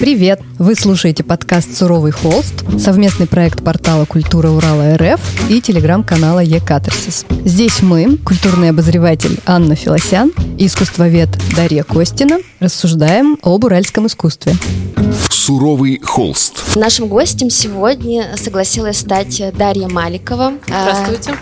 Привет! Вы слушаете подкаст «Суровый холст», совместный проект портала «Культура Урала РФ» и телеграм-канала «Екатарсис». Здесь мы, культурный обозреватель Анна Филосян и искусствовед Дарья Костина, рассуждаем об уральском искусстве. «Суровый холст». Нашим гостем сегодня согласилась стать Дарья Маликова. Здравствуйте.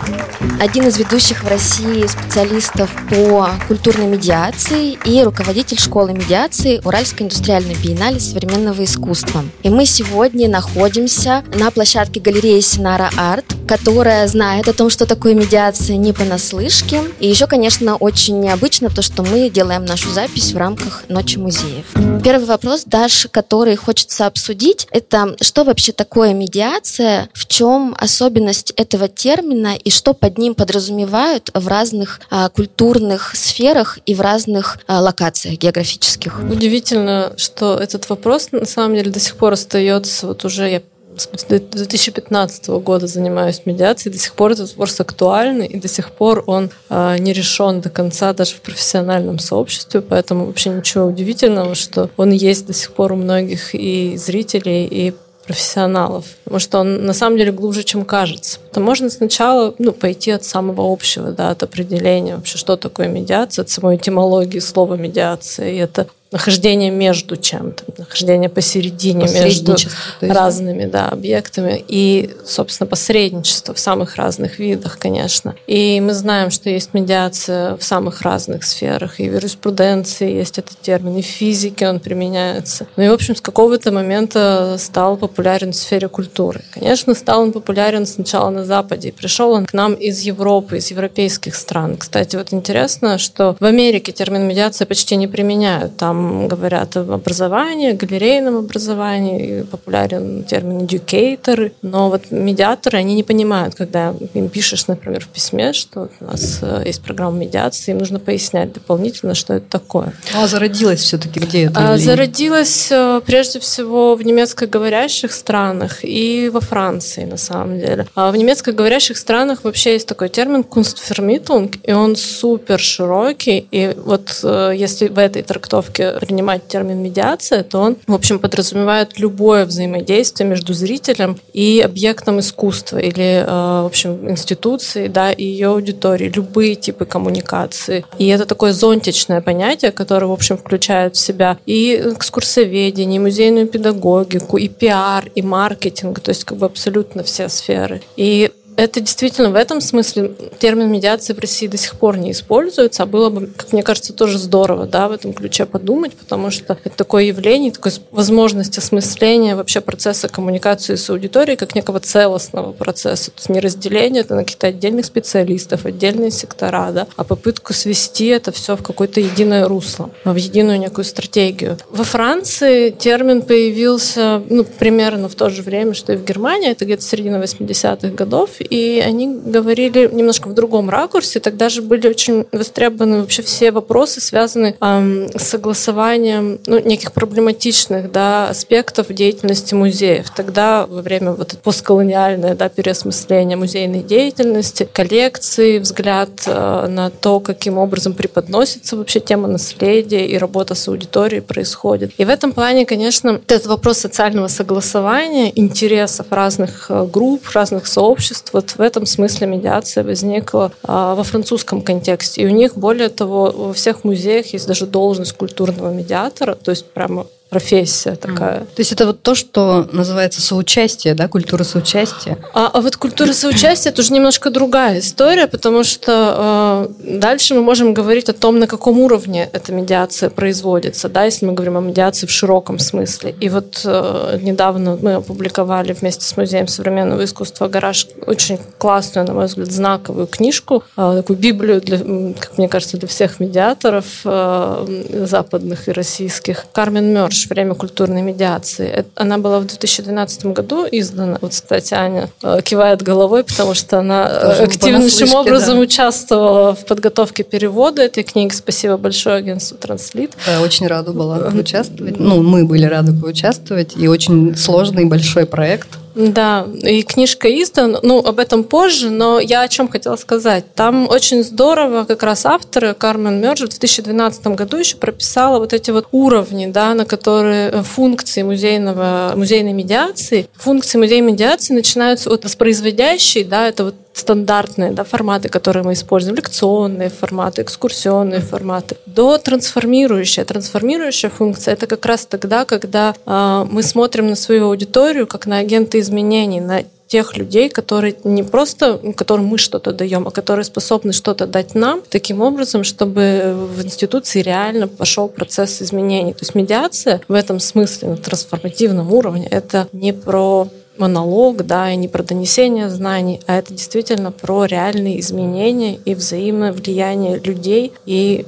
Один из ведущих в России специалистов по культурной медиации и руководитель школы медиации Уральской индустриальной биеннале современного искусства. И мы сегодня находимся на площадке галереи Синара Арт, которая знает о том, что такое медиация не понаслышке. И еще, конечно, очень необычно то, что мы делаем нашу запись в рамках Ночи музеев. Первый вопрос, Даш, который хочется обсудить, это что вообще такое медиация, в чем особенность этого термина и что под ним подразумевают в разных а, культурных сферах и в разных а, локациях географических. Удивительно, что этот вопрос на самом деле до сих пор остается, вот уже я с 2015 года занимаюсь медиацией, до сих пор этот вопрос актуальный, и до сих пор он э, не решен до конца даже в профессиональном сообществе, поэтому вообще ничего удивительного, что он есть до сих пор у многих и зрителей, и профессионалов, потому что он на самом деле глубже, чем кажется. То можно сначала ну, пойти от самого общего, да, от определения вообще, что такое медиация, от самой этимологии слова медиация. И это нахождение между чем-то, нахождение посередине между разными да, объектами и, собственно, посредничество в самых разных видах, конечно. И мы знаем, что есть медиация в самых разных сферах, и в юриспруденции есть этот термин, и в физике он применяется. Ну и, в общем, с какого-то момента стал популярен в сфере культуры. Конечно, стал он популярен сначала на Западе, пришел он к нам из Европы, из европейских стран. Кстати, вот интересно, что в Америке термин медиация почти не применяют. Там говорят об образовании, галерейном образовании, популярен термин educator, но вот медиаторы, они не понимают, когда им пишешь, например, в письме, что у нас э, есть программа медиации, им нужно пояснять дополнительно, что это такое. А зародилась все-таки где это? А, зародилась э, прежде всего в немецкоговорящих странах и во Франции, на самом деле. А в немецкоговорящих странах вообще есть такой термин Kunstvermittlung, и он супер широкий, и вот э, если в этой трактовке принимать термин медиация, то он, в общем, подразумевает любое взаимодействие между зрителем и объектом искусства или, э, в общем, институцией, да, и ее аудиторией, любые типы коммуникации. И это такое зонтичное понятие, которое, в общем, включает в себя и экскурсоведение, и музейную педагогику, и пиар, и маркетинг, то есть как бы абсолютно все сферы. И это действительно в этом смысле термин медиации в России до сих пор не используется, а было бы, как мне кажется, тоже здорово да, в этом ключе подумать, потому что это такое явление, такая возможность осмысления вообще процесса коммуникации с аудиторией как некого целостного процесса. То есть не разделение это на каких-то отдельных специалистов, отдельные сектора, да, а попытку свести это все в какое-то единое русло, в единую некую стратегию. Во Франции термин появился ну, примерно в то же время, что и в Германии, это где-то середина 80-х годов, и они говорили немножко в другом ракурсе. Тогда же были очень востребованы вообще все вопросы, связанные эм, с согласованием ну, неких проблематичных да, аспектов деятельности музеев. Тогда во время вот постколониальное да, переосмысление музейной деятельности, коллекции, взгляд э, на то, каким образом преподносится вообще тема наследия и работа с аудиторией происходит. И в этом плане, конечно, этот вопрос социального согласования, интересов разных э, групп, разных сообществ, вот в этом смысле медиация возникла а, во французском контексте. И у них, более того, во всех музеях есть даже должность культурного медиатора, то есть прямо профессия такая. То есть это вот то, что называется соучастие, да, культура соучастия? А, а вот культура соучастия это уже немножко другая история, потому что э, дальше мы можем говорить о том, на каком уровне эта медиация производится, да, если мы говорим о медиации в широком смысле. И вот э, недавно мы опубликовали вместе с Музеем современного искусства «Гараж» очень классную, на мой взгляд, знаковую книжку, э, такую библию, для, как мне кажется, для всех медиаторов э, западных и российских. Кармен Мёрш «Наш. Время культурной медиации». Она была в 2012 году издана. Вот, кстати, Аня э, кивает головой, потому что она э, Тоже активнейшим образом да. участвовала в подготовке перевода этой книги. Спасибо большое агентству «Транслит». Да, очень рада была участвовать. Ну, мы были рады поучаствовать. И очень сложный большой проект Да, и книжка издана, ну, об этом позже, но я о чем хотела сказать. Там очень здорово как раз авторы, Кармен Мерджер в 2012 году еще прописала вот эти вот уровни, да, на которые э, функции музейного, музейной медиации, функции музейной медиации начинаются от воспроизводящей, да, это вот стандартные да, форматы, которые мы используем, лекционные форматы, экскурсионные форматы, до трансформирующая. Трансформирующая функция — это как раз тогда, когда э, мы смотрим на свою аудиторию как на агенты изменений, на тех людей, которые не просто, которым мы что-то даем, а которые способны что-то дать нам, таким образом, чтобы в институции реально пошел процесс изменений. То есть медиация в этом смысле, на трансформативном уровне, это не про монолог, да, и не про донесение знаний, а это действительно про реальные изменения и взаимное влияние людей и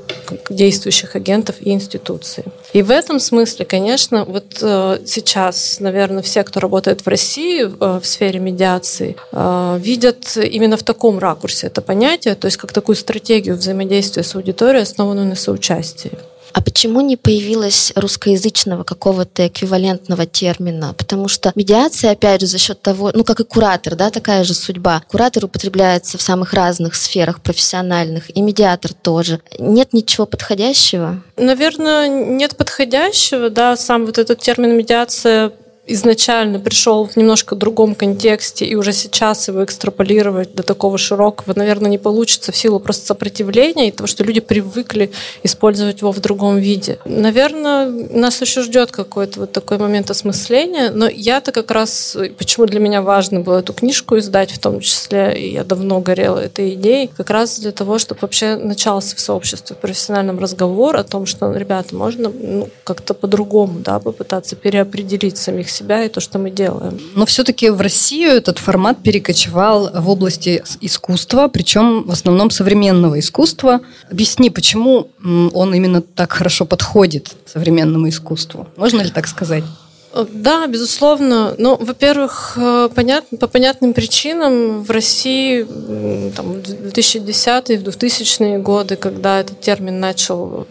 действующих агентов и институций. И в этом смысле, конечно, вот э, сейчас, наверное, все, кто работает в России э, в сфере медиации, э, видят именно в таком ракурсе это понятие, то есть как такую стратегию взаимодействия с аудиторией, основанную на соучастии. А почему не появилось русскоязычного какого-то эквивалентного термина? Потому что медиация, опять же, за счет того, ну, как и куратор, да, такая же судьба. Куратор употребляется в самых разных сферах профессиональных, и медиатор тоже. Нет ничего подходящего? Наверное, нет подходящего, да, сам вот этот термин медиация изначально пришел в немножко другом контексте, и уже сейчас его экстраполировать до такого широкого, наверное, не получится в силу просто сопротивления и того, что люди привыкли использовать его в другом виде. Наверное, нас еще ждет какой-то вот такой момент осмысления, но я-то как раз, почему для меня важно было эту книжку издать в том числе, и я давно горела этой идеей, как раз для того, чтобы вообще начался в сообществе, в профессиональном разговор о том, что, ребята, можно ну, как-то по-другому да, попытаться переопределить самих себя себя и то, что мы делаем. Но все-таки в Россию этот формат перекочевал в области искусства, причем в основном современного искусства. Объясни, почему он именно так хорошо подходит современному искусству? Можно ли так сказать? Да, безусловно. Ну, во-первых, э, понятно, по понятным причинам в России там, в 2010-е, в 2000-е годы, когда этот термин начал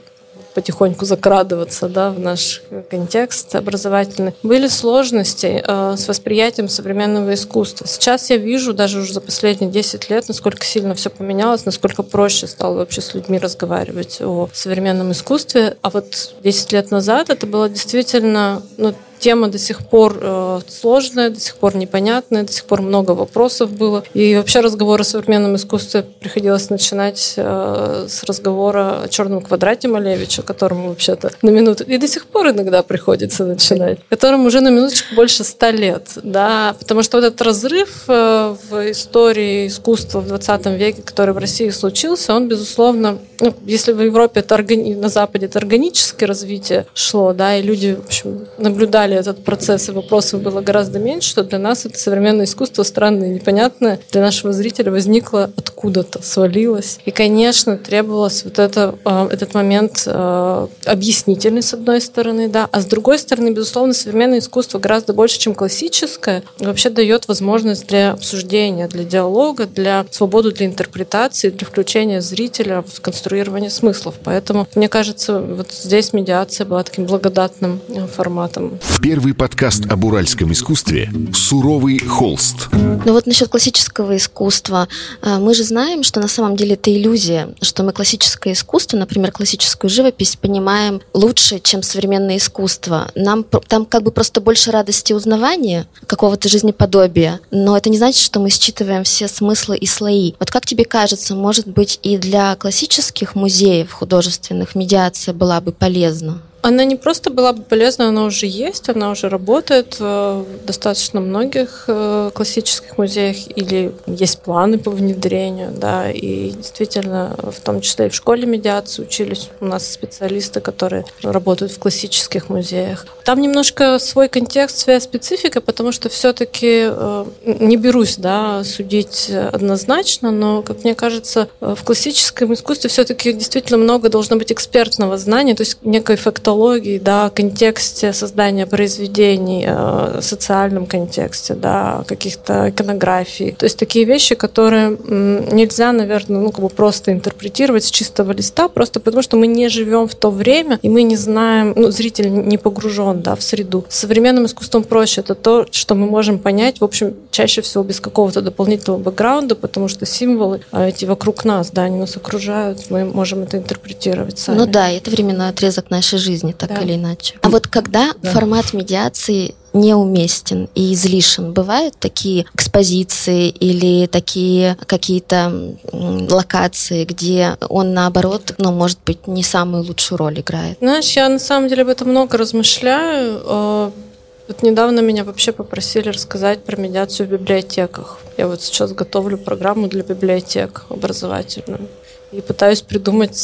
потихоньку закрадываться да, в наш контекст образовательный. Были сложности э, с восприятием современного искусства. Сейчас я вижу, даже уже за последние 10 лет, насколько сильно все поменялось, насколько проще стало вообще с людьми разговаривать о современном искусстве. А вот 10 лет назад это было действительно ну, тема до сих пор э, сложная, до сих пор непонятная, до сих пор много вопросов было. И вообще разговор о современном искусстве приходилось начинать э, с разговора о черном квадрате Малевича, которому вообще-то на минуту, и до сих пор иногда приходится начинать, которому уже на минуточку больше ста лет, да, потому что вот этот разрыв э, в истории искусства в 20 веке, который в России случился, он, безусловно, ну, если в Европе это органи... на Западе это органическое развитие шло, да, и люди, в общем, наблюдали понимали этот процесс, и вопросов было гораздо меньше, что для нас это современное искусство странное и непонятное для нашего зрителя возникло откуда-то, свалилось. И, конечно, требовалось вот это, а, этот момент а, объяснительный, с одной стороны, да, а с другой стороны, безусловно, современное искусство гораздо больше, чем классическое, вообще дает возможность для обсуждения, для диалога, для свободу для интерпретации, для включения зрителя в конструирование смыслов. Поэтому, мне кажется, вот здесь медиация была таким благодатным э, форматом. Первый подкаст об уральском искусстве «Суровый холст». Ну вот насчет классического искусства. А, мы же знаем, что на самом деле это иллюзия, что мы классическое искусство, например, классическую живопись, понимаем лучше, чем современное искусство. Нам там как бы просто больше радости узнавания, какого-то жизнеподобия, но это не значит, что мы считываем все смыслы и слои. Вот как тебе кажется, может быть, и для классических музеев художественных медиация была бы полезна? Она не просто была бы полезна, она уже есть, она уже работает в достаточно многих э, классических музеях или есть планы по внедрению, да, и действительно, в том числе и в школе медиации учились у нас специалисты, которые работают в классических музеях. Там немножко свой контекст, своя специфика, потому что все-таки э, не берусь, да, судить однозначно, но, как мне кажется, в классическом искусстве все-таки действительно много должно быть экспертного знания, то есть некой фактории культологии, да, контексте создания произведений, э, социальном контексте, да, каких-то иконографий. То есть такие вещи, которые нельзя, наверное, ну, как бы просто интерпретировать с чистого листа, просто потому что мы не живем в то время, и мы не знаем, ну, зритель не погружен, да, в среду. С современным искусством проще. Это то, что мы можем понять, в общем, чаще всего без какого-то дополнительного бэкграунда, потому что символы а, эти вокруг нас, да, они нас окружают, мы можем это интерпретировать сами. Ну да, это временной отрезок нашей жизни, так да. или иначе. А вот когда да. формат медиации неуместен и излишен. Бывают такие экспозиции или такие какие-то локации, где он, наоборот, ну, может быть, не самую лучшую роль играет? Знаешь, я на самом деле об этом много размышляю. А, вот недавно меня вообще попросили рассказать про медиацию в библиотеках. Я вот сейчас готовлю программу для библиотек образовательную и пытаюсь придумать,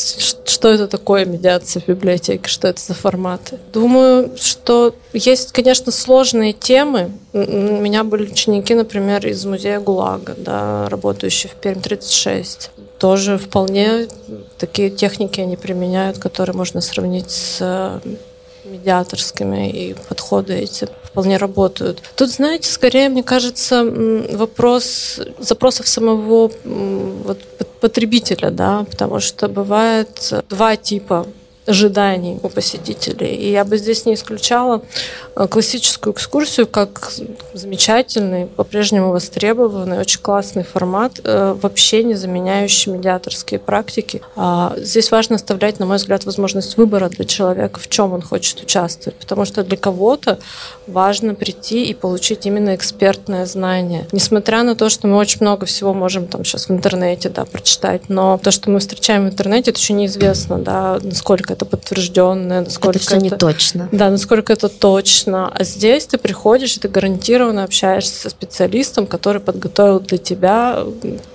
что это такое медиация в библиотеке, что это за форматы. Думаю, что есть, конечно, сложные темы. У меня были ученики, например, из музея ГУЛАГа, да, работающие в Перм-36. Тоже вполне такие техники они применяют, которые можно сравнить с медиаторскими, и подходы эти вполне работают. Тут, знаете, скорее, мне кажется, вопрос запросов самого вот, потребителя, да, потому что бывает два типа ожиданий у посетителей. И я бы здесь не исключала э, классическую экскурсию как замечательный, по-прежнему востребованный, очень классный формат, э, вообще не заменяющий медиаторские практики. А здесь важно оставлять, на мой взгляд, возможность выбора для человека, в чем он хочет участвовать, потому что для кого-то важно прийти и получить именно экспертное знание. Несмотря на то, что мы очень много всего можем там сейчас в интернете да, прочитать, но то, что мы встречаем в интернете, это еще неизвестно, да, насколько это подтвержденное, насколько это все это, не точно. Да, насколько это точно. А здесь ты приходишь и ты гарантированно общаешься со специалистом, который подготовил для тебя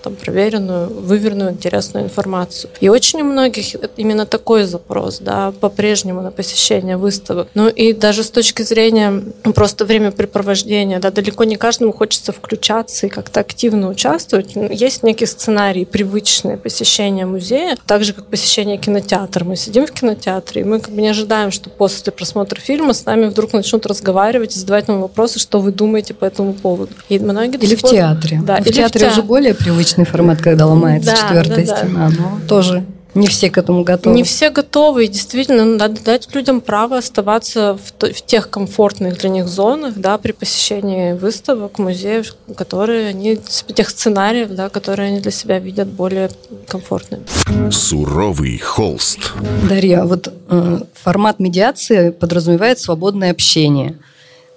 там, проверенную, выверенную, интересную информацию. И очень у многих именно такой запрос, да, по-прежнему на посещение выставок. Ну и даже с точки зрения просто времяпрепровождения, да, далеко не каждому хочется включаться и как-то активно участвовать. Есть некий сценарий, привычное посещение музея, так же, как посещение кинотеатра. Мы сидим в кинотеатре, кинотеатре, и мы как бы не ожидаем, что после просмотра фильма с нами вдруг начнут разговаривать, задавать нам вопросы, что вы думаете по этому поводу. И многие или в театре. Да, в или театре в те... уже более привычный формат, когда ломается да, четвертая да, стена, да. но тоже не все к этому готовы. Не все готовы. И действительно, надо дать людям право оставаться в, в тех комфортных для них зонах, да, при посещении выставок, музеев, которые они, тех сценариев, да, которые они для себя видят более комфортными. Суровый холст. Дарья, вот э, формат медиации подразумевает свободное общение.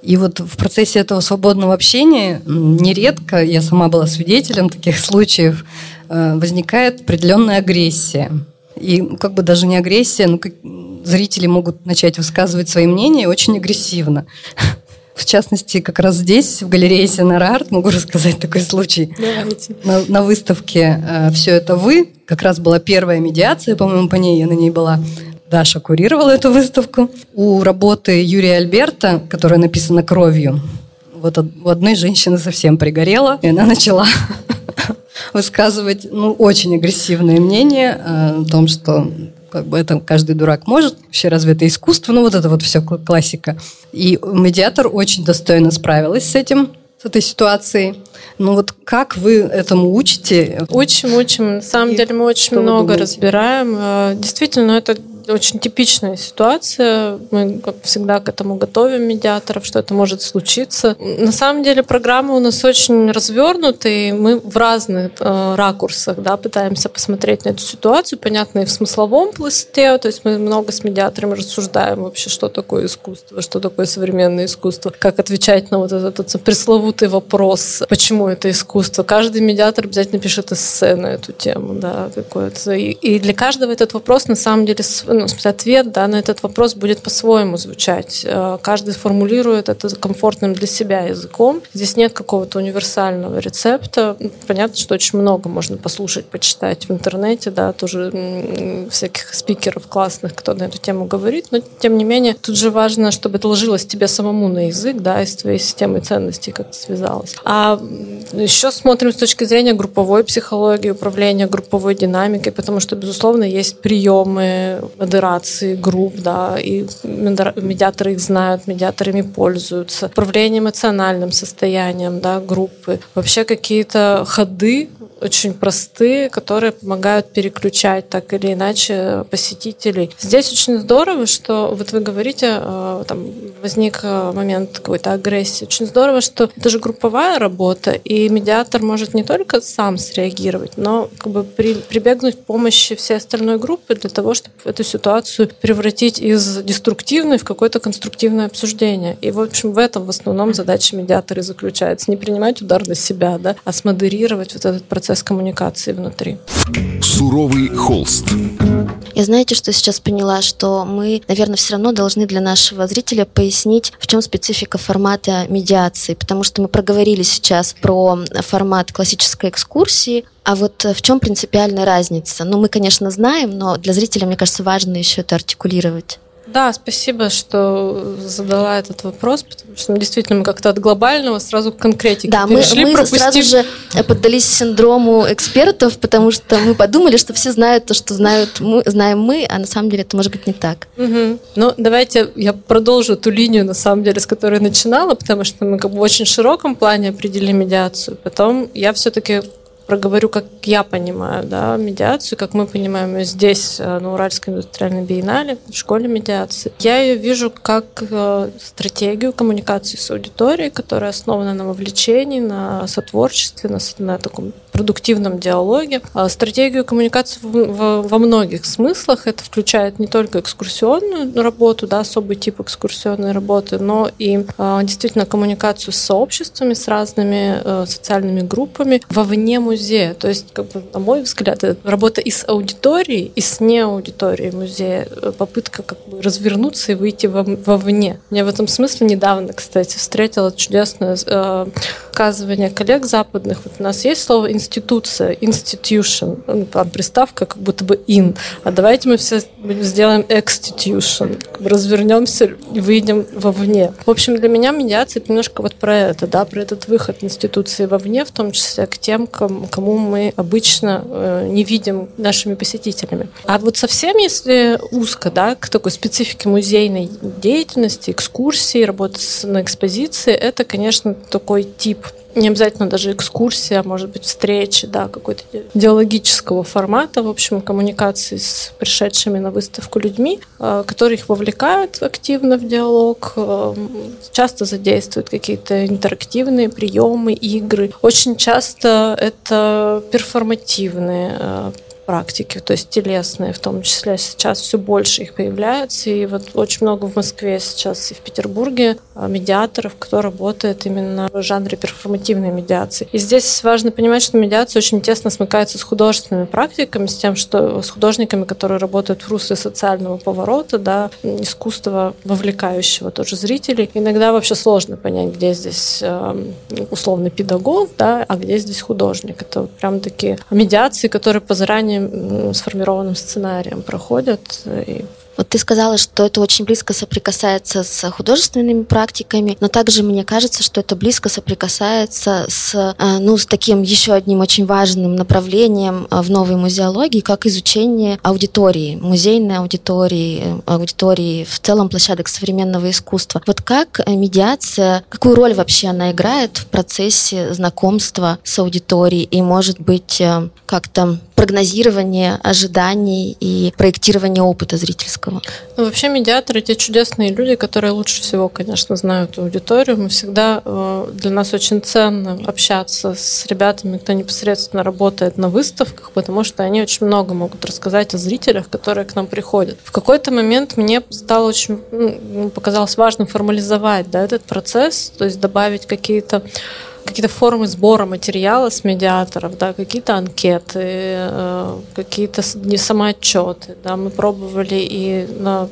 И вот в процессе этого свободного общения нередко, я сама была свидетелем таких случаев, возникает определенная агрессия. И как бы даже не агрессия, но как, зрители могут начать высказывать свои мнения очень агрессивно. В частности, как раз здесь, в галерее Сенарарт, могу рассказать такой случай. Давайте. На, на выставке э, «Все это вы» как раз была первая медиация, по-моему, по ней я на ней была. Даша курировала эту выставку. У работы Юрия Альберта, которая написана кровью, вот у одной женщины совсем пригорела, и она начала высказывать ну, очень агрессивное мнение э, о том, что как бы это каждый дурак может, вообще разве это искусство, ну вот это вот все классика. И медиатор очень достойно справилась с этим, с этой ситуацией. Ну вот как вы этому учите? Учим, учим. На самом И деле мы очень много разбираем. Э, действительно, это очень типичная ситуация. Мы, как всегда, к этому готовим медиаторов, что это может случиться. На самом деле программы у нас очень развернуты, и мы в разных э, ракурсах да, пытаемся посмотреть на эту ситуацию, понятно, и в смысловом пласте, то есть мы много с медиаторами рассуждаем вообще, что такое искусство, что такое современное искусство, как отвечать на вот этот, этот пресловутый вопрос, почему это искусство. Каждый медиатор обязательно пишет эссе на эту тему, да, какое-то. И, и для каждого этот вопрос на самом деле ну, ответ да, на этот вопрос будет по-своему звучать. Э, каждый формулирует это комфортным для себя языком. Здесь нет какого-то универсального рецепта. Понятно, что очень много можно послушать, почитать в интернете, да, тоже всяких спикеров классных, кто на эту тему говорит, но тем не менее тут же важно, чтобы это ложилось тебе самому на язык, да, и с твоей системой ценностей как-то связалось. А еще смотрим с точки зрения групповой психологии, управления групповой динамикой, потому что, безусловно, есть приемы модерации групп, да, и медиаторы их знают, медиаторами пользуются, управление эмоциональным состоянием, да, группы, вообще какие-то ходы очень простые, которые помогают переключать так или иначе посетителей. Здесь очень здорово, что вот вы говорите, э, там возник э, момент какой-то агрессии. Очень здорово, что это же групповая работа, и медиатор может не только сам среагировать, но как бы при, прибегнуть к помощи всей остальной группы для того, чтобы эту ситуацию превратить из деструктивной в какое-то конструктивное обсуждение. И, в общем, в этом в основном задача медиатора заключается. Не принимать удар на себя, да, а смодерировать вот этот процесс процесс коммуникации внутри. Суровый холст. Я знаете, что сейчас поняла, что мы, наверное, все равно должны для нашего зрителя пояснить, в чем специфика формата медиации, потому что мы проговорили сейчас про формат классической экскурсии, а вот в чем принципиальная разница? Ну, мы, конечно, знаем, но для зрителя, мне кажется, важно еще это артикулировать. Да, спасибо, что задала этот вопрос, потому что действительно мы как-то от глобального сразу к конкретике Да, мы, мы пропустив... сразу же поддались синдрому экспертов, потому что мы подумали, что все знают то, что знают мы, знаем мы, а на самом деле это может быть не так. Угу. Ну, давайте я продолжу ту линию, на самом деле, с которой начинала, потому что мы как бы в очень широком плане определили медиацию. Потом я все-таки проговорю, как я понимаю да, медиацию, как мы понимаем ее здесь, э, на Уральской индустриальной биеннале, в школе медиации. Я ее вижу как э, стратегию коммуникации с аудиторией, которая основана на вовлечении, на сотворчестве, на, на таком продуктивном диалоге. А стратегию коммуникации во многих смыслах это включает не только экскурсионную работу, да, особый тип экскурсионной работы, но и а, действительно коммуникацию с сообществами, с разными э, социальными группами вовне музея. То есть, как бы, на мой взгляд, это работа и с аудиторией, и с неаудиторией музея. Э, попытка как бы развернуться и выйти вовне. Я в этом смысле недавно, кстати, встретила чудесное э, высказывание коллег западных. Вот у нас есть слово институция, institution, ну, там приставка как будто бы in, а давайте мы все сделаем exstitution, развернемся и выйдем вовне. В общем, для меня медиация это немножко вот про это, да, про этот выход институции вовне, в том числе к тем, кому мы обычно э, не видим нашими посетителями. А вот совсем, если узко, да, к такой специфике музейной деятельности, экскурсии, работы на экспозиции, это, конечно, такой тип не обязательно даже экскурсия, а может быть встречи, да, какой-то идеологического формата, в общем, коммуникации с пришедшими на выставку людьми, э, которые их вовлекают активно в диалог, э, часто задействуют какие-то интерактивные приемы, игры. Очень часто это перформативные э, практики, то есть телесные в том числе. Сейчас все больше их появляется, и вот очень много в Москве сейчас и в Петербурге а, медиаторов, кто работает именно в жанре перформативной медиации. И здесь важно понимать, что медиация очень тесно смыкается с художественными практиками, с тем, что с художниками, которые работают в русле социального поворота, да, искусства вовлекающего тоже зрителей. Иногда вообще сложно понять, где здесь эм, условный педагог, да, а где здесь художник. Это вот прям такие медиации, которые по заранее сформированным сценарием проходят. И вот ты сказала, что это очень близко соприкасается с художественными практиками, но также мне кажется, что это близко соприкасается с, э, ну, с таким еще одним очень важным направлением э, в новой музеологии, как изучение аудитории, музейной аудитории, э, аудитории в целом площадок современного искусства. Вот как медиация, какую роль вообще она играет в процессе знакомства с аудиторией и, может быть, как-то прогнозирование ожиданий и проектирование опыта зрительского. Ну, вообще медиаторы те чудесные люди, которые лучше всего, конечно, знают аудиторию. Мы всегда э, для нас очень ценно общаться с ребятами, кто непосредственно работает на выставках, потому что они очень много могут рассказать о зрителях, которые к нам приходят. В какой-то момент мне стало очень ну, показалось важным формализовать да, этот процесс, то есть добавить какие-то какие-то формы сбора материала с медиаторов, да, какие-то анкеты, э, какие-то не самоотчеты. Да, мы пробовали и на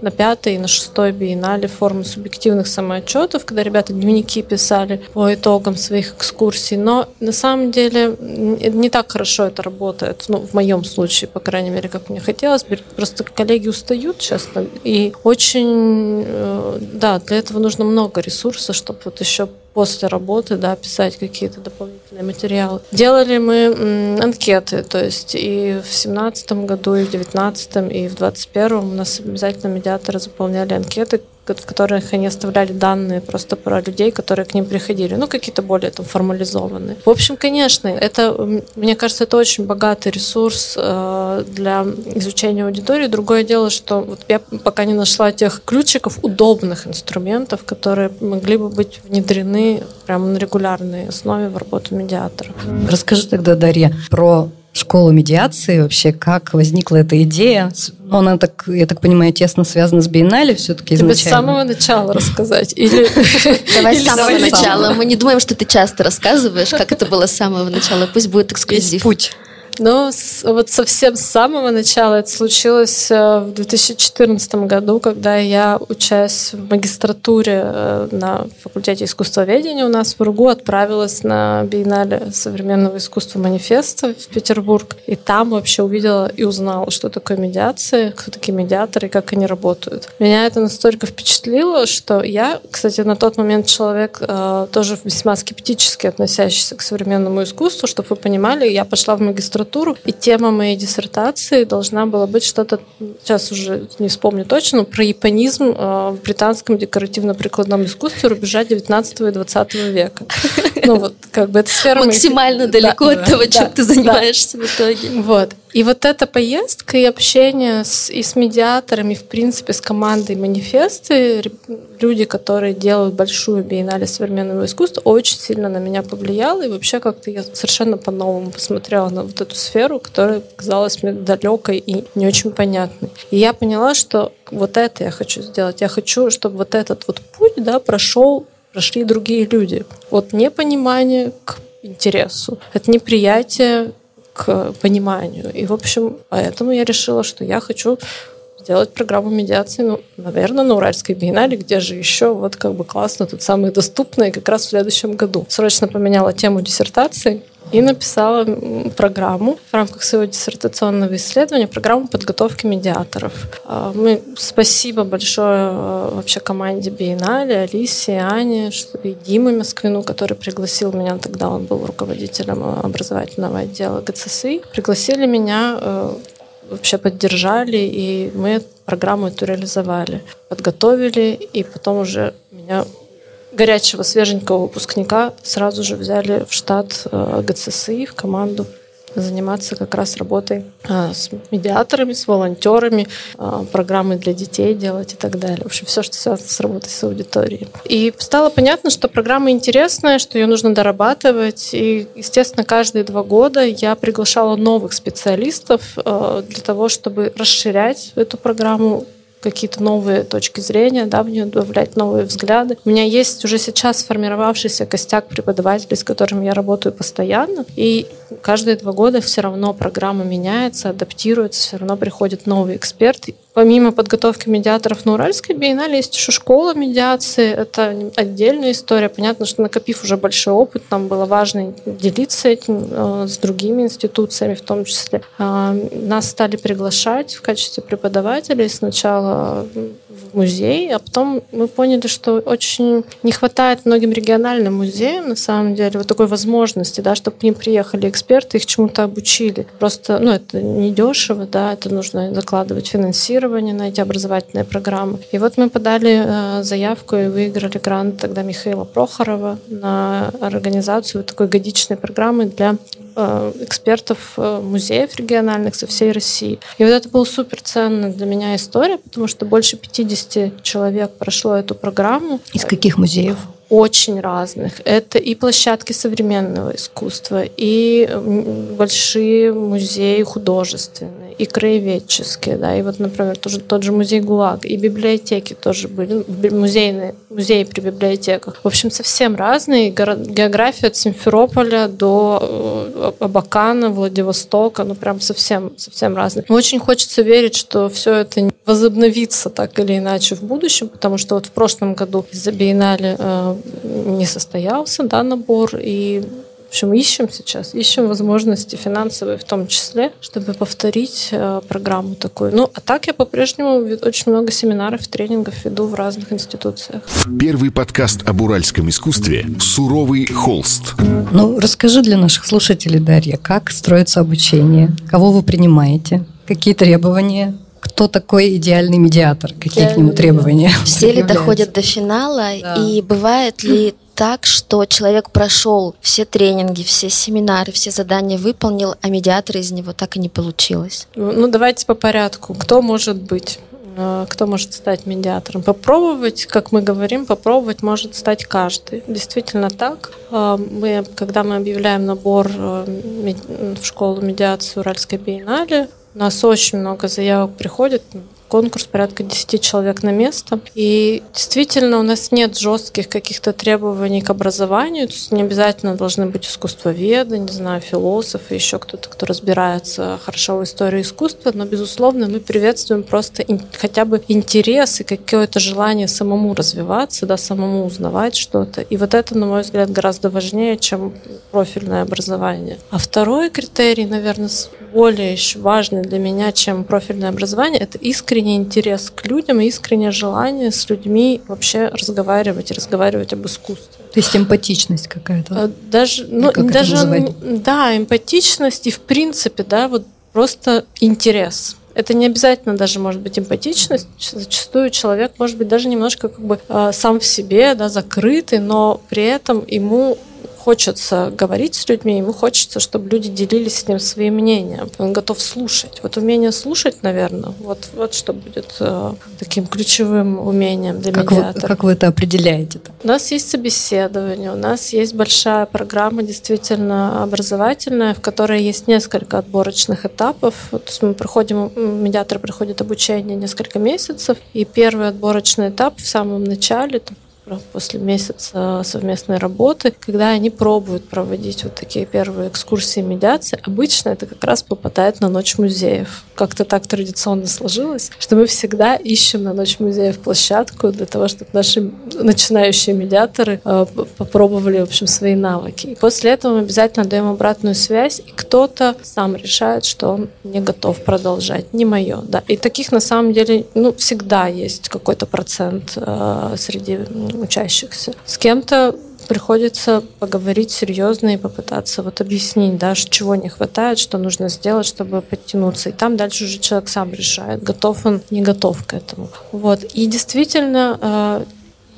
на пятой и на шестой биеннале формы субъективных самоотчетов, когда ребята дневники писали по итогам своих экскурсий. Но на самом деле не так хорошо это работает. Ну, в моем случае, по крайней мере, как мне хотелось. Просто коллеги устают часто. И очень, э, да, для этого нужно много ресурсов, чтобы вот еще после работы, да, писать какие-то дополнительные материалы. Делали мы анкеты, то есть и в семнадцатом году, и в девятнадцатом, и в двадцать первом у нас обязательно медиаторы заполняли анкеты, в которых они оставляли данные просто про людей, которые к ним приходили, ну, какие-то более там формализованные. В общем, конечно, это, мне кажется, это очень богатый ресурс э, для изучения аудитории. Другое дело, что вот я пока не нашла тех ключиков, удобных инструментов, которые могли бы быть внедрены прямо на регулярной основе в работу медиатора. Расскажи тогда, Дарья, про школу медиации, вообще как возникла эта идея. Ну, она, так, я так понимаю, тесно связана с биеннале все-таки изначально. Тебе с самого начала рассказать? Или... Давай с самого начала. Мы не думаем, что ты часто рассказываешь, как это было с самого начала. Пусть будет эксклюзив. путь. Но вот совсем с самого начала это случилось э, в 2014 году, когда я, учась в магистратуре э, на факультете искусствоведения у нас в РУГУ, отправилась на биеннале современного искусства манифеста в Петербург. И там вообще увидела и узнала, что такое медиация, кто такие медиаторы как они работают. Меня это настолько впечатлило, что я, кстати, на тот момент человек э, тоже весьма скептически относящийся к современному искусству, чтобы вы понимали, я пошла в магистратуру литературу, и тема моей диссертации должна была быть что-то, сейчас уже не вспомню точно, про японизм э, в британском декоративно-прикладном искусстве рубежа 19 и 20 века. Ну вот, как бы это сфера... Максимально далеко от того, чем ты занимаешься в итоге. Вот. И вот эта поездка и общение с, и с медиаторами, в принципе, с командой манифесты, люди, которые делают большую биеннале современного искусства, очень сильно на меня повлияло. И вообще как-то я совершенно по-новому посмотрела на вот эту сферу, которая казалась мне далекой и не очень понятной. И я поняла, что вот это я хочу сделать. Я хочу, чтобы вот этот вот путь да, прошел, прошли другие люди. Вот непонимание к интересу. Это неприятие к пониманию. И, в общем, поэтому я решила, что я хочу сделать программу медиации, ну, наверное, на Уральской биеннале, где же еще вот как бы классно, тут самые доступные, как раз в следующем году. Срочно поменяла тему диссертации и написала программу в рамках своего диссертационного исследования, программу подготовки медиаторов. А, мы спасибо большое а, вообще команде Биеннале, Алисе, Ане и Диме Москвину, который пригласил меня, тогда он был руководителем образовательного отдела ГЦСИ, пригласили меня вообще поддержали, и мы программу эту реализовали. Подготовили, и потом уже меня горячего, свеженького выпускника сразу же взяли в штат э, ГЦСИ, в команду заниматься как раз работой а, с медиаторами, с волонтерами, а, программы для детей делать и так далее. В общем, все, что связано с работой с аудиторией. И стало понятно, что программа интересная, что ее нужно дорабатывать. И, естественно, каждые два года я приглашала новых специалистов а, для того, чтобы расширять эту программу какие-то новые точки зрения, да, в нее добавлять новые взгляды. У меня есть уже сейчас сформировавшийся костяк преподавателей, с которыми я работаю постоянно, и каждые два года все равно программа меняется, адаптируется, все равно приходит новый эксперт, Помимо подготовки медиаторов на Уральской биеннале есть еще школа медиации. Это отдельная история. Понятно, что накопив уже большой опыт, нам было важно делиться этим э, с другими институциями в том числе. Э, нас стали приглашать в качестве преподавателей сначала музей, а потом мы поняли, что очень не хватает многим региональным музеям, на самом деле, вот такой возможности, да, чтобы к ним приехали эксперты, их чему-то обучили. Просто, ну, это не дешево, да, это нужно закладывать финансирование на эти образовательные программы. И вот мы подали э, заявку и выиграли грант тогда Михаила Прохорова на организацию такой годичной программы для Э, экспертов э, музеев региональных со всей России. И вот это была супер ценная для меня история, потому что больше 50 человек прошло эту программу. Из каких музеев? очень разных. Это и площадки современного искусства, и большие музеи художественные, и краеведческие, да, и вот, например, тоже тот же музей ГУЛАГ, и библиотеки тоже были, музейные, музеи при библиотеках. В общем, совсем разные. География от Симферополя до э, Абакана, Владивостока, ну прям совсем, совсем разные. Очень хочется верить, что все это возобновится так или иначе в будущем, потому что вот в прошлом году из-за биеннале э, не состоялся да, набор, и В общем, ищем сейчас, ищем возможности финансовые в том числе, чтобы повторить э, программу такую. Ну, а так я по-прежнему очень много семинаров, тренингов веду в разных институциях. Первый подкаст об уральском искусстве «Суровый холст». Ну, расскажи для наших слушателей, Дарья, как строится обучение, кого вы принимаете, какие требования кто такой идеальный медиатор? Какие идеальный к нему требования? Все ли доходят до финала? Да. И бывает ли так, что человек прошел все тренинги, все семинары, все задания выполнил, а медиатор из него так и не получилось? Ну, ну давайте по порядку. Кто может быть? Э, кто может стать медиатором. Попробовать, как мы говорим, попробовать может стать каждый. Действительно так. Э, мы, когда мы объявляем набор э, в школу медиации Уральской биеннале, у нас очень много заявок приходит, конкурс порядка 10 человек на место. И действительно у нас нет жестких каких-то требований к образованию. То есть не обязательно должны быть искусствоведы, не знаю, философы, еще кто-то, кто разбирается хорошо в истории искусства. Но, безусловно, мы приветствуем просто хотя бы интерес и какое-то желание самому развиваться, да, самому узнавать что-то. И вот это, на мой взгляд, гораздо важнее, чем профильное образование. А второй критерий, наверное, более еще важный для меня, чем профильное образование, это искренне искренний интерес к людям и искреннее желание с людьми вообще разговаривать и разговаривать об искусстве. То есть эмпатичность какая-то. А, даже, ну, даже, да, эмпатичность и в принципе, да, вот просто интерес. Это не обязательно даже может быть эмпатичность. Зачастую человек может быть даже немножко как бы а, сам в себе, да, закрытый, но при этом ему хочется говорить с людьми, ему хочется, чтобы люди делились с ним своим мнением. Он готов слушать. Вот умение слушать, наверное, вот, вот что будет э, таким ключевым умением для как медиатора. Вы, как вы это определяете? -то? У нас есть собеседование, у нас есть большая программа, действительно образовательная, в которой есть несколько отборочных этапов. То есть мы проходим, медиатор проходит обучение несколько месяцев, и первый отборочный этап в самом начале, после месяца совместной работы, когда они пробуют проводить вот такие первые экскурсии медиации, обычно это как раз попадает на Ночь музеев. Как-то так традиционно сложилось, что мы всегда ищем на Ночь музеев площадку для того, чтобы наши начинающие медиаторы э, попробовали, в общем, свои навыки. И после этого мы обязательно даем обратную связь, и кто-то сам решает, что он не готов продолжать. Не мое, да. И таких на самом деле, ну, всегда есть какой-то процент э, среди учащихся. С кем-то приходится поговорить серьезно и попытаться вот объяснить, да, чего не хватает, что нужно сделать, чтобы подтянуться. И там дальше уже человек сам решает, готов он, не готов к этому. Вот. И действительно, э,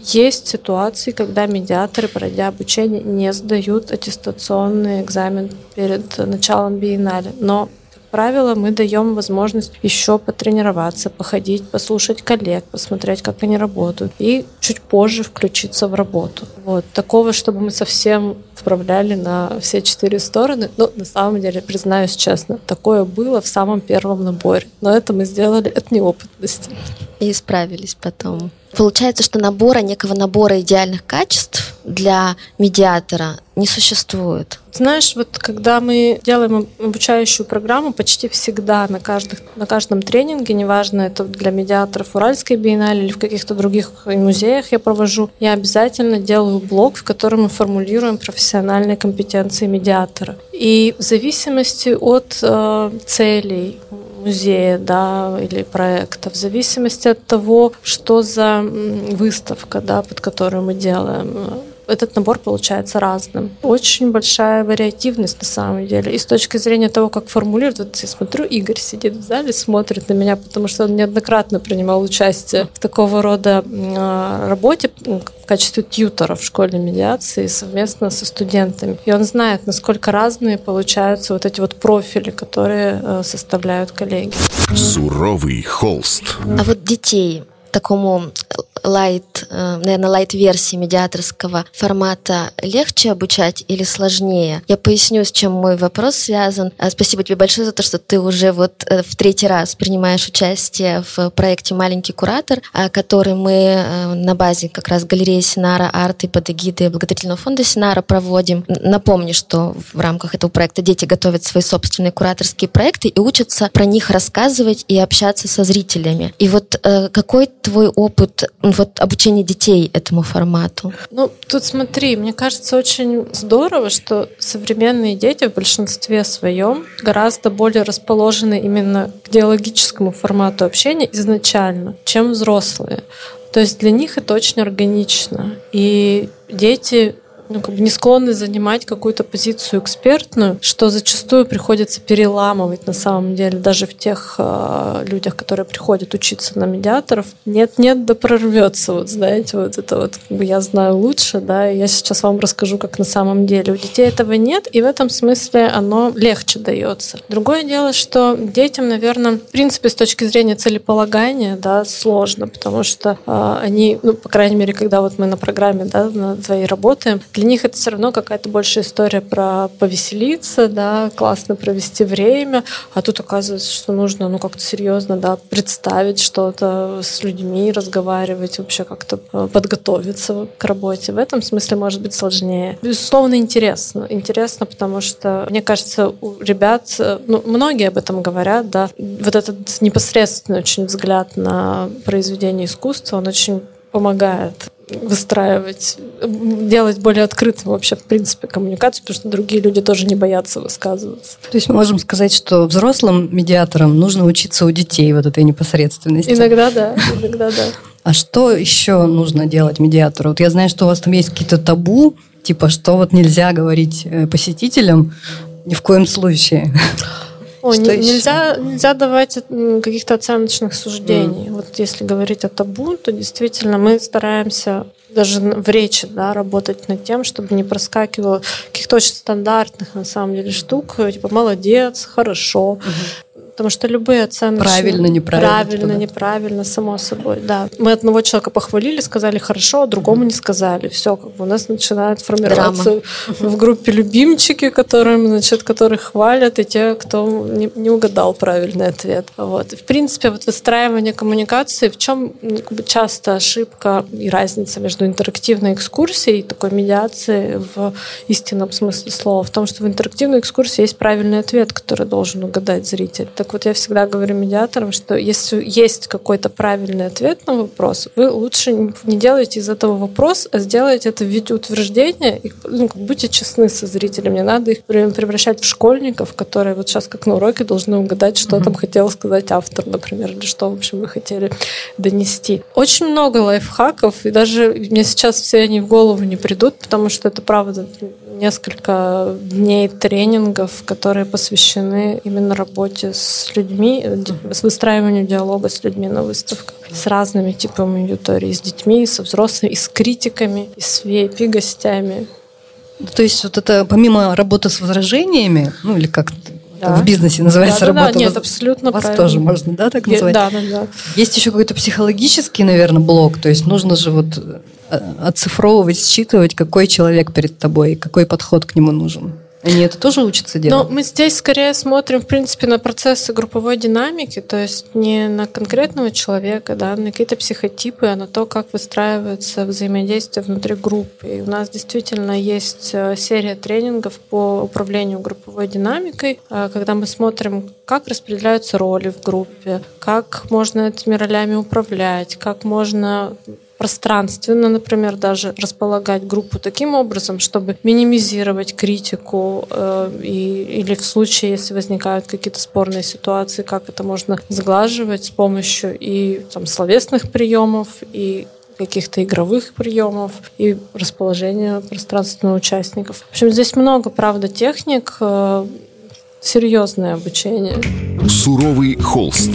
есть ситуации, когда медиаторы, пройдя обучение, не сдают аттестационный экзамен перед началом биеннале. Но правило, мы даем возможность еще потренироваться, походить, послушать коллег, посмотреть, как они работают, и чуть позже включиться в работу. Вот. Такого, чтобы мы совсем вправляли на все четыре стороны, ну, на самом деле, признаюсь честно, такое было в самом первом наборе. Но это мы сделали от неопытности. И исправились потом. Получается, что набора, некого набора идеальных качеств для медиатора не существует. Знаешь, вот когда мы делаем обучающую программу, почти всегда на, каждых, на каждом тренинге, неважно, это для медиаторов Уральской биеннале или в каких-то других музеях я провожу, я обязательно делаю блок, в котором мы формулируем профессиональные компетенции медиатора. И в зависимости от э, целей музея да, или проекта, в зависимости от того, что за выставка, да, под которую мы делаем этот набор получается разным. Очень большая вариативность на самом деле. И с точки зрения того, как формулируют, вот я смотрю, Игорь сидит в зале, смотрит на меня, потому что он неоднократно принимал участие в такого рода а, работе в качестве тьютера в школьной медиации совместно со студентами. И он знает, насколько разные получаются вот эти вот профили, которые э, составляют коллеги. Суровый холст. А вот детей такому лайт, э, наверное, лайт-версии медиаторского формата легче обучать или сложнее? Я поясню, с чем мой вопрос связан. А, спасибо тебе большое за то, что ты уже вот э, в третий раз принимаешь участие в проекте «Маленький куратор», а, который мы э, на базе как раз галереи Синара Арт и под эгидой благотворительного фонда Синара проводим. Напомню, что в рамках этого проекта дети готовят свои собственные кураторские проекты и учатся про них рассказывать и общаться со зрителями. И вот какой твой опыт вот обучение детей этому формату? Ну, тут смотри, мне кажется очень здорово, что современные дети в большинстве своем гораздо более расположены именно к диалогическому формату общения изначально, чем взрослые. То есть для них это очень органично. И дети ну, как бы не склонны занимать какую-то позицию экспертную, что зачастую приходится переламывать на самом деле, даже в тех э, людях, которые приходят учиться на медиаторов. Нет-нет, да прорвется, вот знаете, вот это вот я знаю лучше, да, и я сейчас вам расскажу, как на самом деле. У детей этого нет, и в этом смысле оно легче дается. Другое дело, что детям, наверное, в принципе, с точки зрения целеполагания, да, сложно, потому что э, они, ну, по крайней мере, когда вот мы на программе, да, на твоей работаем, для них это все равно какая-то большая история про повеселиться, да, классно провести время, а тут оказывается, что нужно, ну, как-то серьезно, да, представить что-то с людьми, разговаривать, вообще как-то э, подготовиться к работе. В этом смысле может быть сложнее. Безусловно, интересно. Интересно, потому что, мне кажется, у ребят, э, ну, многие об этом говорят, да, вот этот непосредственный очень взгляд на произведение искусства, он очень помогает выстраивать, делать более открытым вообще, в принципе, коммуникацию, потому что другие люди тоже не боятся высказываться. То есть мы можем сказать, что взрослым медиаторам нужно учиться у детей вот этой непосредственности. Иногда да, иногда да. А что еще нужно делать медиатору? Вот я знаю, что у вас там есть какие-то табу, типа, что вот нельзя говорить э, посетителям ни в коем случае. О, не, нельзя, нельзя давать каких-то оценочных суждений. Mm. Вот если говорить о табу, то действительно мы стараемся даже в речи да, работать над тем, чтобы не проскакивало каких-то очень стандартных на самом деле штук, типа молодец, хорошо. Mm-hmm Потому что любые оценки... Правильно, неправильно. Правильно, типа, неправильно, само собой, да. Мы одного человека похвалили, сказали хорошо, а другому не сказали. Все, как бы у нас начинает формироваться Драма. в группе любимчики, которым, значит, которых хвалят, и те, кто не, не угадал правильный ответ. Вот. в принципе, вот выстраивание коммуникации, в чем как бы, часто ошибка и разница между интерактивной экскурсией и такой медиацией в истинном смысле слова, в том, что в интерактивной экскурсии есть правильный ответ, который должен угадать зритель так вот я всегда говорю медиаторам, что если есть какой-то правильный ответ на вопрос, вы лучше не делайте из этого вопрос, а сделайте это в виде утверждения. И, ну, будьте честны со зрителями. Не надо их превращать в школьников, которые вот сейчас как на уроке должны угадать, что mm-hmm. там хотел сказать автор, например, или что, в общем, вы хотели донести. Очень много лайфхаков, и даже мне сейчас все они в голову не придут, потому что это правда несколько дней тренингов, которые посвящены именно работе с людьми, с выстраиванию диалога с людьми на выставках, с разными типами аудитории, с детьми, со взрослыми, и с критиками, и с VIP-гостями. То есть вот это помимо работы с возражениями, ну или как да. в бизнесе называется да, работа. Да, нет, абсолютно Вас правильно. тоже можно, да, так называть? Да, да, да. Есть еще какой-то психологический, наверное, блок, то есть нужно же вот э, оцифровывать, считывать, какой человек перед тобой, какой подход к нему нужен. Они это тоже учатся делать? Но мы здесь скорее смотрим, в принципе, на процессы групповой динамики, то есть не на конкретного человека, да, на какие-то психотипы, а на то, как выстраивается взаимодействие внутри группы. И у нас действительно есть э, серия тренингов по управлению групповой динамикой, э, когда мы смотрим, как распределяются роли в группе, как можно этими ролями управлять, как можно пространственно, например, даже располагать группу таким образом, чтобы минимизировать критику э, и, или в случае, если возникают какие-то спорные ситуации, как это можно сглаживать с помощью и там, словесных приемов, и каких-то игровых приемов и расположения пространственных участников. В общем, здесь много, правда, техник, э, серьезное обучение. Суровый холст.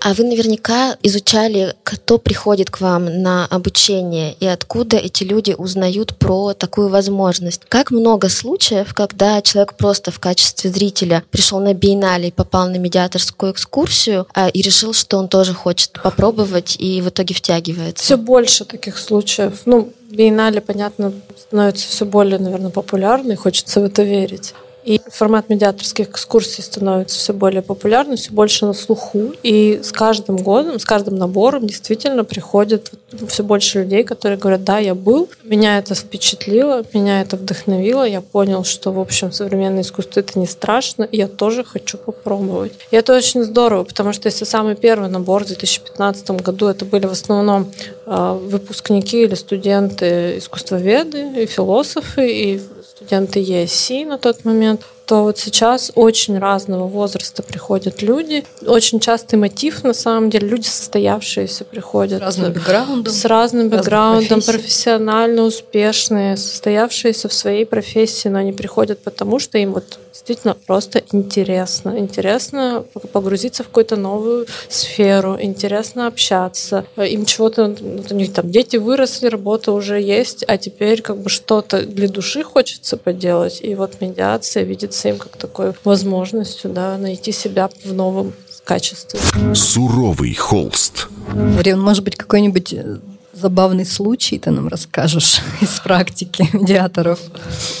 А вы наверняка изучали, кто приходит к вам на обучение и откуда эти люди узнают про такую возможность. Как много случаев, когда человек просто в качестве зрителя пришел на биеннале и попал на медиаторскую экскурсию а, и решил, что он тоже хочет попробовать и в итоге втягивается? Все больше таких случаев. Ну, биеннале, понятно, становится все более, наверное, популярной, хочется в это верить. И формат медиаторских экскурсий становится все более популярным, все больше на слуху. И с каждым годом, с каждым набором действительно приходит все больше людей, которые говорят, да, я был, меня это впечатлило, меня это вдохновило, я понял, что, в общем, современное искусство это не страшно, и я тоже хочу попробовать. И это очень здорово, потому что если самый первый набор в 2015 году это были в основном а, выпускники или студенты искусствоведы и философы, и студенты ЕСИ на тот момент, то вот сейчас очень разного возраста приходят люди. Очень частый мотив, на самом деле, люди состоявшиеся приходят. С разным бэкграундом. С разным бэкграундом, профессионально успешные, состоявшиеся в своей профессии, но они приходят потому, что им вот действительно просто интересно. Интересно погрузиться в какую-то новую сферу, интересно общаться. Им чего-то, у них там дети выросли, работа уже есть, а теперь как бы что-то для души хочется поделать. И вот медиация видится им как такой возможностью да, найти себя в новом качестве. Суровый холст. Марин, может быть, какой-нибудь э, забавный случай ты нам расскажешь из практики медиаторов?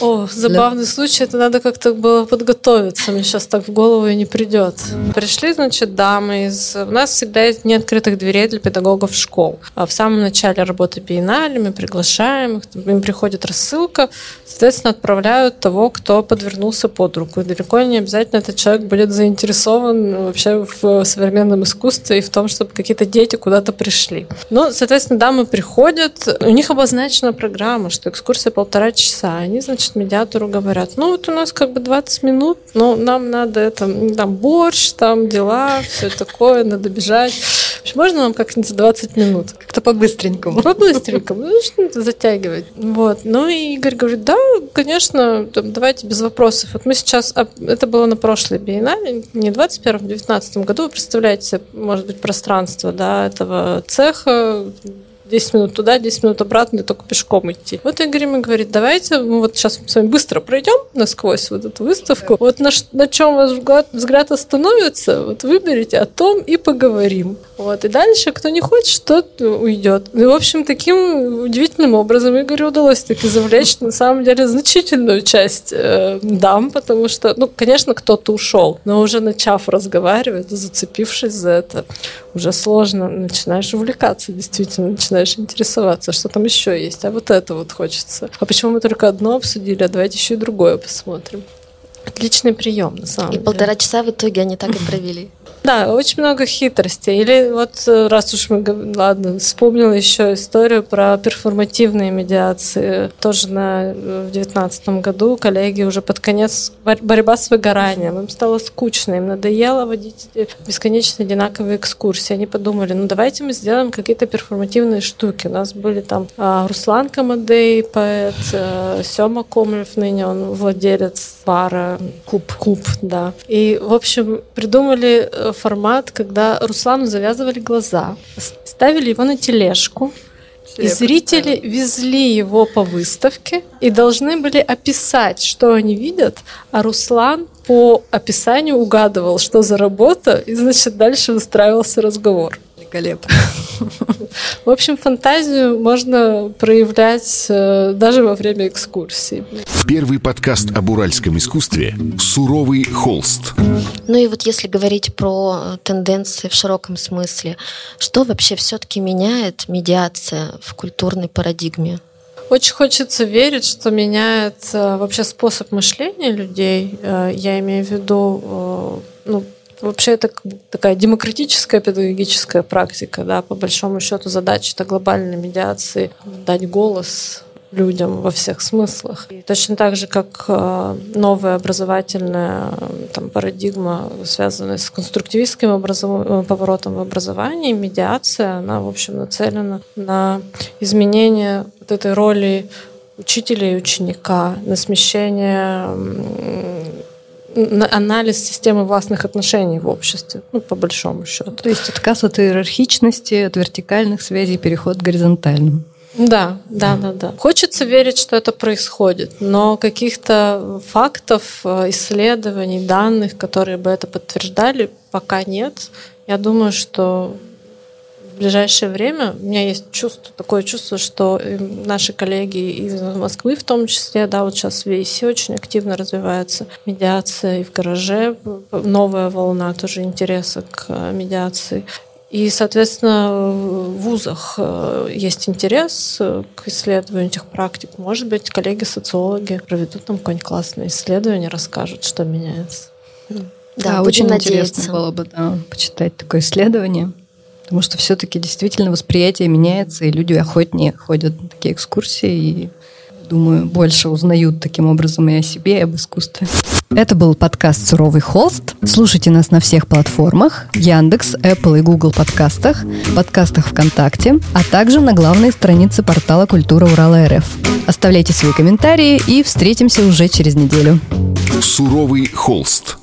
О, забавный Для... случай, это надо как-то было подготовиться, мне сейчас так в голову и не придет. Пришли, значит, дамы из... У нас всегда есть дни открытых дверей для педагогов школ. А в самом начале работы биеннале мы приглашаем их, им приходит рассылка, соответственно, отправляют того, кто подвернулся под руку. И далеко не обязательно этот человек будет заинтересован вообще в современном искусстве и в том, чтобы какие-то дети куда-то пришли. Ну, соответственно, дамы приходят, у них обозначена программа, что экскурсия полтора часа. Они, значит, медиатору говорят, ну вот у нас как бы 20 минут, но нам надо это, там борщ, там дела, все такое, надо бежать. Можно нам как-нибудь за 20 минут? Как-то по-быстренькому. По-быстренькому. Ну, что затягивать? Вот. Ну и Игорь говорит, да, конечно, там, давайте без вопросов. Вот мы сейчас, это было на прошлой биеннале, не 21 а в 19 году, вы представляете, может быть, пространство, да, этого цеха, 10 минут туда, 10 минут обратно, и только пешком идти. Вот Игорь ему говорит, давайте мы вот сейчас с вами быстро пройдем насквозь вот эту выставку. Вот на, на чем ваш взгляд, остановится, вот выберите о том и поговорим. Вот. И дальше, кто не хочет, тот уйдет. Ну, и, в общем, таким удивительным образом Игорю удалось таки завлечь, на самом деле, значительную часть э, дам, потому что, ну, конечно, кто-то ушел, но уже начав разговаривать, зацепившись за это, уже сложно, начинаешь увлекаться, действительно, начинаешь интересоваться, что там еще есть, а вот это вот хочется. А почему мы только одно обсудили, а давайте еще и другое посмотрим. Отличный прием, на самом и деле. И полтора часа в итоге они так и провели. Да, очень много хитростей. Или вот э, раз уж мы, ладно, вспомнила еще историю про перформативные медиации. Тоже на, э, в девятнадцатом году коллеги уже под конец борьба с выгоранием. Им стало скучно, им надоело водить бесконечно одинаковые экскурсии. Они подумали, ну давайте мы сделаем какие-то перформативные штуки. У нас были там а, Руслан Камадей, поэт, а, Сема Комлев, ныне он владелец бара Куб. Куб, да. И, в общем, придумали формат, когда Руслану завязывали глаза, ставили его на тележку, и зрители везли его по выставке и должны были описать, что они видят, а Руслан по описанию угадывал, что за работа, и, значит, дальше выстраивался разговор великолепно. В общем, фантазию можно проявлять э, даже во время экскурсии. Первый подкаст об уральском искусстве «Суровый холст». Ну и вот если говорить про тенденции в широком смысле, что вообще все-таки меняет медиация в культурной парадигме? Очень хочется верить, что меняется вообще способ мышления людей. Э, я имею в виду э, ну, Вообще это такая демократическая педагогическая практика, да, по большому счету задача это глобальной медиации, дать голос людям во всех смыслах. И точно так же, как э, новая образовательная там, парадигма, связанная с конструктивистским образов... поворотом в образовании, медиация, она, в общем, нацелена на изменение вот этой роли учителя и ученика, на смещение анализ системы властных отношений в обществе, ну, по большому счету. То есть отказ от иерархичности, от вертикальных связей, переход к горизонтальным. Да, да, да, да. Хочется верить, что это происходит, но каких-то фактов, э, исследований, данных, которые бы это подтверждали, пока нет. Я думаю, что в ближайшее время у меня есть чувство, такое чувство, что наши коллеги из Москвы в том числе, да, вот сейчас в ВИСе очень активно развивается медиация и в гараже новая волна тоже интереса к э, медиации. И, соответственно, в вузах э, есть интерес э, к исследованию этих практик. Может быть, коллеги-социологи проведут там какое-нибудь классное исследование, расскажут, что меняется. Да, да очень надеяться. интересно было бы да, почитать такое исследование. Потому что все-таки действительно восприятие меняется, и люди охотнее ходят на такие экскурсии и думаю, больше узнают таким образом и о себе, и об искусстве. Это был подкаст «Суровый холст». Слушайте нас на всех платформах Яндекс, Apple и Google подкастах, подкастах ВКонтакте, а также на главной странице портала «Культура Урала РФ». Оставляйте свои комментарии и встретимся уже через неделю. «Суровый холст»